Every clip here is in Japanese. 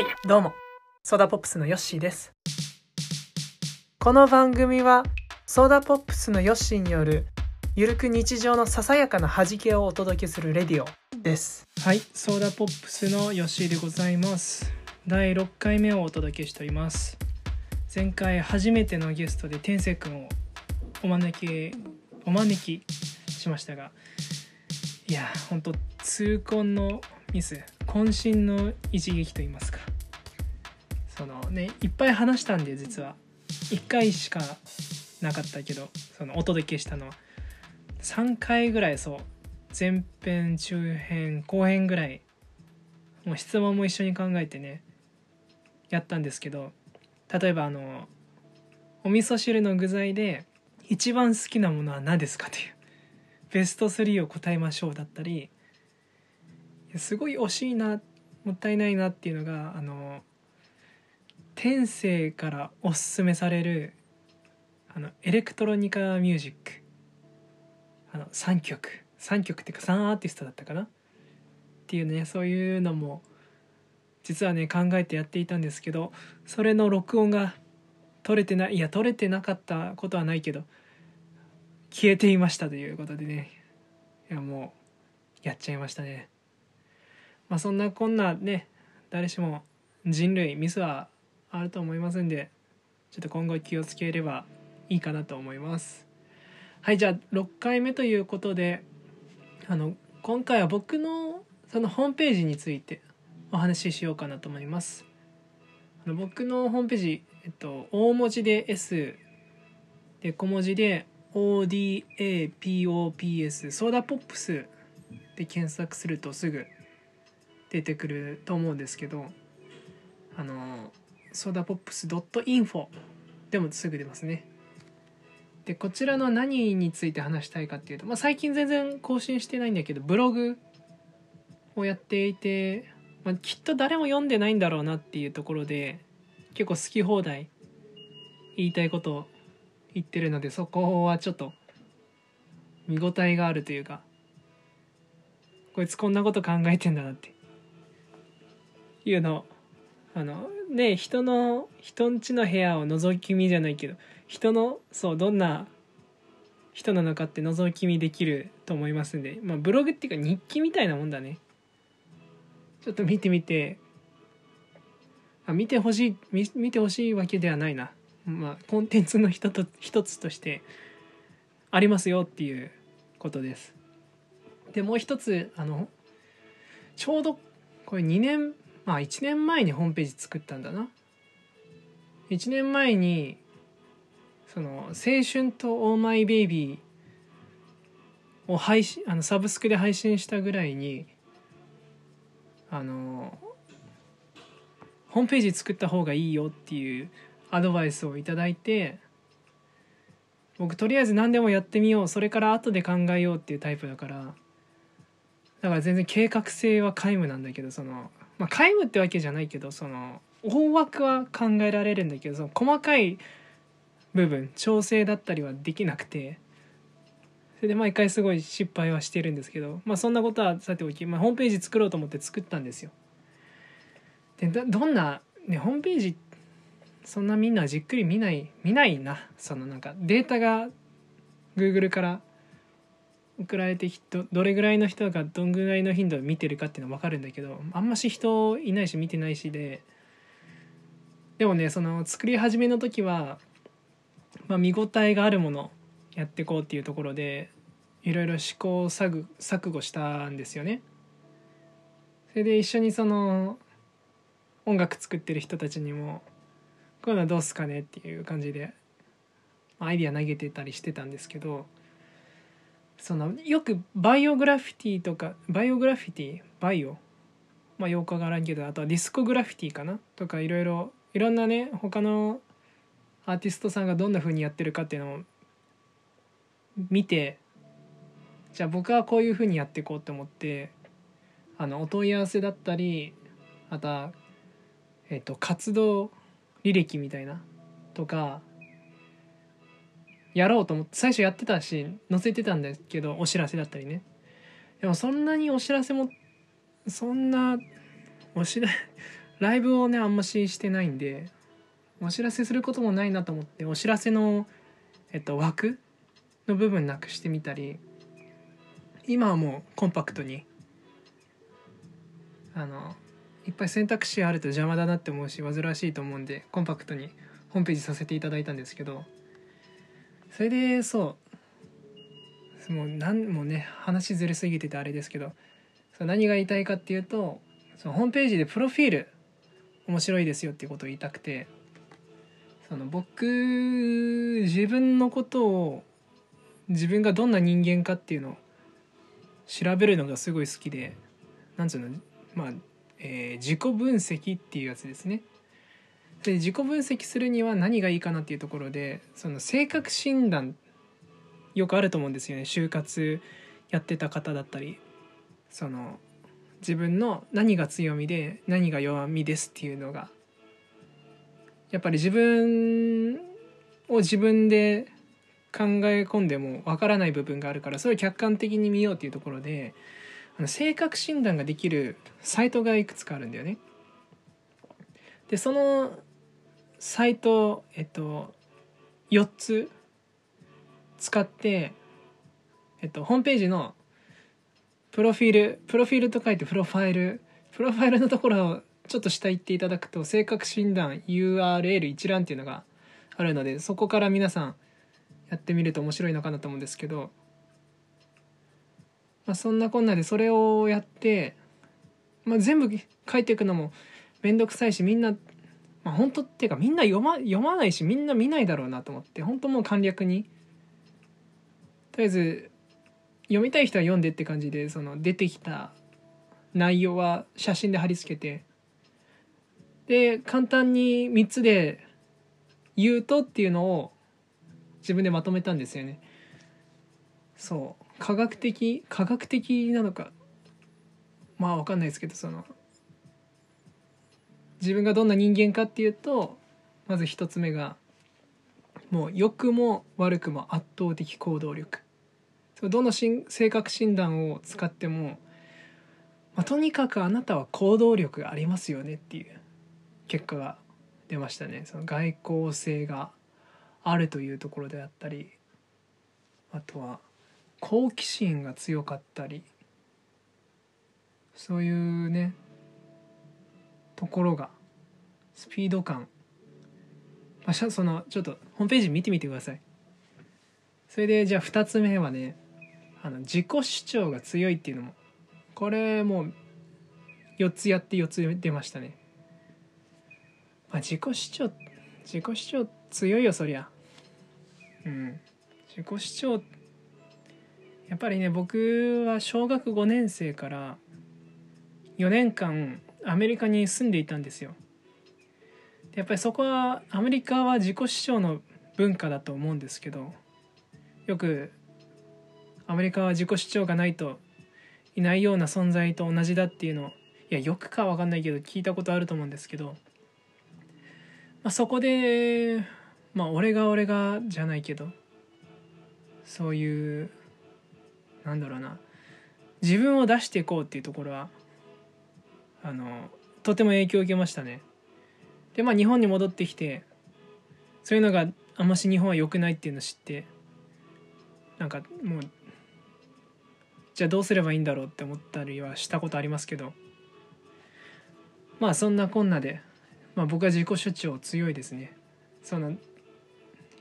はいどうもソーダポップスのヨッシーですこの番組はソーダポップスのヨッシーによるゆるく日常のささやかな弾けをお届けするレディオですはい、ソーダポップスの吉井でございます。第6回目をお届けしております。前回初めてのゲストで天聖くんをお招きお招きしましたが、いや本当痛恨のミス、渾身の一撃と言いますか。そのねいっぱい話したんで実は。1回しかなかったけど、そのお届けしたのは。3回ぐらいそう前編中編後編ぐらいもう質問も一緒に考えてねやったんですけど例えばあのお味噌汁の具材で一番好きなものは何ですかという。ベスト3を答えましょうだったりすごい惜しいなもったいないなっていうのがあの天性からおすすめされるあのエレクトロニカミュージック。あの3曲。3曲っていうか3アーティストだったかな。っていうねそういうのも実はね考えてやっていたんですけどそれの録音が取れてないいや取れてなかったことはないけど消えていましたということでね。いやもうやっちゃいましたね。まあそんなこんなね誰しも人類ミスはあると思いますんでちょっと今後気をつければいいかなと思います。はいじゃあ6回目ということであの今回は僕のそのホームページについてお話ししようかなと思います。あの僕のホームページ、えっと、大文字で S で小文字で ODAPOPS ソーダポップスで検索するとすぐ出てくると思うんですけどあのソーダポップス .info でもすぐ出ますね。でこちらの何について話したいかっていうと、まあ、最近全然更新してないんだけどブログをやっていて、まあ、きっと誰も読んでないんだろうなっていうところで結構好き放題言いたいことを言ってるのでそこはちょっと見応えがあるというかこいつこんなこと考えてんだなっていうのをあのね人の人んちの部屋を覗き見じゃないけど人のそうどんな人なのかって覗き見できると思いますんで、まあ、ブログっていうか日記みたいなもんだね。ちょっと見てみてあ見てほしい見見てほしいわけではないな。まあコンテンツの一と一つとしてありますよっていうことです。でもう一つあのちょうどこれ2年まあ1年前にホームページ作ったんだな。1年前にその「青春とオーマイベイビー」を配信あのサブスクで配信したぐらいにあのホームページ作った方がいいよっていうアドバイスをいただいて僕とりあえず何でもやってみようそれから後で考えようっていうタイプだからだから全然計画性は皆無なんだけどそのまあ皆無ってわけじゃないけどその大枠は考えられるんだけどその細かい部分調整だったりはできなくてそれで毎回すごい失敗はしてるんですけどまあそんなことはさておき、まあ、ホームページ作ろうと思って作ったんですよ。でどんな、ね、ホームページそんなみんなじっくり見ない見ないなそのなんかデータが Google から送られてどどれぐらいの人がどんぐらいの頻度で見てるかっていうのは分かるんだけどあんまし人いないし見てないしででもねその作り始めの時は、まあ、見応えがあるものやっていこうっていうところでいろいろ試行錯錯誤したんですよね。それで一緒にその音楽作ってる人たちにも「こういうのはどうすかね?」っていう感じでアイディア投げてたりしてたんですけどそのよくバイオグラフィティとかバイオグラフィティバイオ？まあよくわからんけどあとはディスコグラフィティかな？とかいろいろいろんなね他のアーティストさんがどんな風にやってるかっていうのを見てじゃあ僕はこういう風にやっていこうって思ってあのお問い合わせだったりあとは、えっと活動履歴みたいなとかやろうと思って最初やってたし載せてたんですけどお知らせだったりね。でもそんなにお知らせもそんなお知ら ライブをねあんまししてないんでお知らせすることもないなと思ってお知らせの、えっと、枠の部分なくしてみたり今はもうコンパクトにあのいっぱい選択肢あると邪魔だなって思うし煩わしいと思うんでコンパクトにホームページさせていただいたんですけどそれでそうもうなんもうね話ずれすぎててあれですけどそ何が言いたいかっていうとそのホームページでプロフィール面白いですよっていうことを言いたくてその僕自分のことを自分がどんな人間かっていうのを調べるのがすごい好きでなんつうのまあ、えー自己分析っていうやつですね。で自己分析するには何がいいかなっていうところでその性格診断よくあると思うんですよね。就活やってた方だったり。その自分の何が強みで何が弱みですっていうのが。やっぱり自分を自分で考え込んでもわからない部分があるからそれを客観的に見ようっていうところであの性格診断ができるサイトがいくつかあるんだよね。でそのサイトえっと4つ使って、えっと、ホームページのプロフィールプロフィールと書いてプロファイルプロファイルのところをちょっと下行っていただくと性格診断 URL 一覧っていうのがあるのでそこから皆さんやってみると面白いのかなと思うんですけど、まあ、そんなこんなでそれをやって、まあ、全部書いていくのも面倒くさいしみんなまあ、本当っていうかみんな読ま読まないしみんな見ないだろうなと思って本当もう簡略に。とりあえず読みたい人は読んでって感じでその出てきた内容は写真で貼り付けて。で簡単に3つで言うとっていうのを自分でまとめたんですよね。そう。科学的科学的なのか。まあわかんないですけどその自分がどんな人間かっていうとまず一つ目がもう良くも悪くも圧倒的行動力。そうどの性格診断を使っても、まあ、とにかくあなたは行動力がありますよねっていう結果が出ましたね。その外交性があるというところであったりあとは好奇心が強かったりそういうねところがスピード感、まあ、そのちょっとホームページ見てみてください。それでじゃあ2つ目はねあの自己主張が強いっていうのも。これもう4つやって4つ出ましたね、まあ、自己主張自己主張強いよそりゃ。うん。自己主張やっぱりね僕は小学5年生から4年間アメリカに住んでいたんですよ。やっぱりそこはアメリカは自己主張の文化だと思うんですけどよくアメリカは自己主張がないといないような存在と同じだっていうのをいやよくかは分かんないけど聞いたことあると思うんですけど、まあ、そこでまあ俺が俺がじゃないけどそういうなんだろうな自分を出していこうっていうところはあのとても影響を受けましたね。でまあ日本に戻ってきてそういうのがあんまし日本は良くないっていうのを知ってなんかもうじゃあどうすればいいんだろうって思ったりはしたことありますけどまあそんなこんなで、まあ、僕は自己主張強いですね。その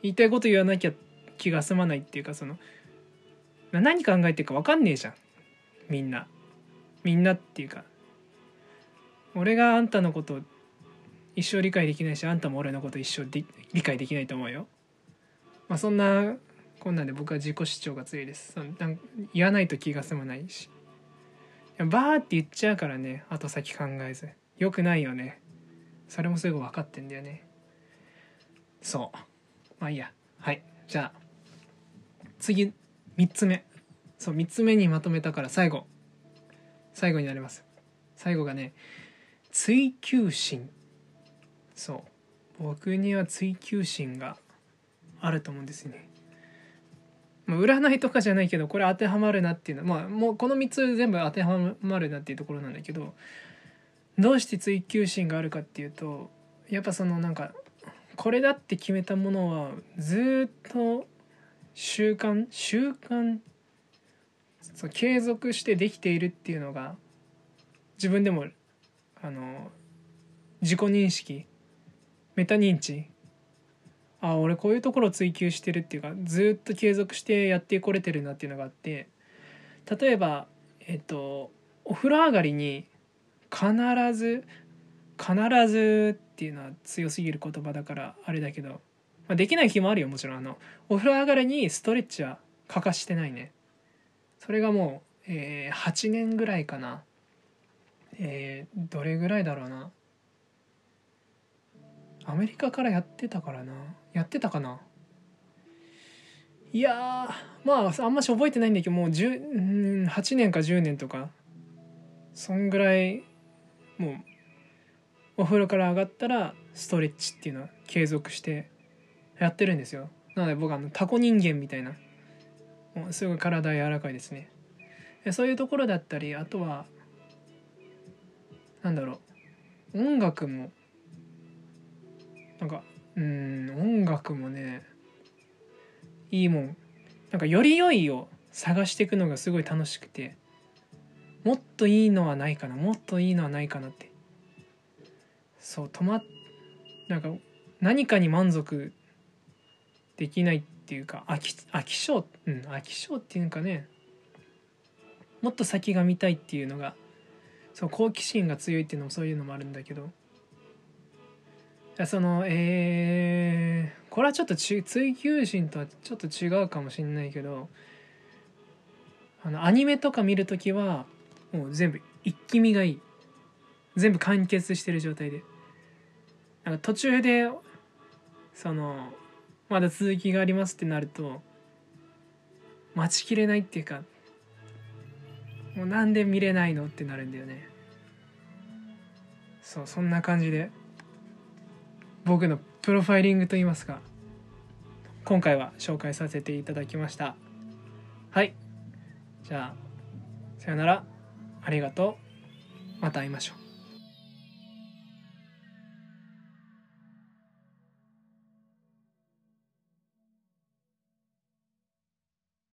言いたいこと言わなきゃ気が済まないっていうかその何考えてるか分かんねえじゃん。みんな。みんなっていうか俺があんたのこと一生理解できないしあんたも俺のこと一生理解できないと思うよ。まあそんなこんなんで僕は自己主張が強いです。そのなん言わないと気が済まないし。バーって言っちゃうからね後先考えず。よくないよね。それもすぐ分かってんだよね。そう。まあいいや。はい。じゃあ次3つ目。そう3つ目にまとめたから最後。最後になります。最後がね追求心。そう。僕には追求心があると思うんですね。まあ占いとかじゃないけどこれ当てはまるなっていうのはまあもうこの3つ全部当てはまるなっていうところなんだけどどうして追求心があるかっていうとやっぱそのなんかこれだって決めたものはずっと習慣習慣そう継続してできているっていうのが自分でもあの自己認識メタ認知。あ俺こういうところを追求してるっていうかずっと継続してやってこれてるなっていうのがあって例えばえっとお風呂上がりに必ず必ずっていうのは強すぎる言葉だからあれだけど、まあ、できない日もあるよもちろん。あのお風呂上がりにストレッチは欠かしてないね。それがもう、えー、8年ぐらいかな。えー、どれぐらいだろうな。アメリカからやってたからな。やってたかな。いやまああんまし覚えてないんだけどもう10 8年か10年とかそんぐらいもうお風呂から上がったらストレッチっていうのは継続してやってるんですよ。なので僕あのタコ人間みたいな。もうすごい体柔らかいですね。そういうところだったりあとはなんだろう。音楽もなんかうん音楽もねいいもん。なんかより良いを探していくのがすごい楽しくてもっといいのはないかなもっといいのはないかなって。そう止まなんか何かに満足できないっていうか飽き飽き性うん飽き性っていうかねもっと先が見たいっていうのがそう好奇心が強いっていうのもそういうのもあるんだけど。そのえー、これはちょっと追求心とはちょっと違うかもしんないけどあのアニメとか見る時はもう全部一気見がいい。全部完結してる状態で。なんか途中でそのまだ続きがありますってなると待ちきれないっていうかもうなんで見れないのってなるんだよね。そうそんな感じで。僕のプロファイリングといいますか。今回は紹介させていただきました。はい。じゃあさよなら。ありがとう。また会いましょう。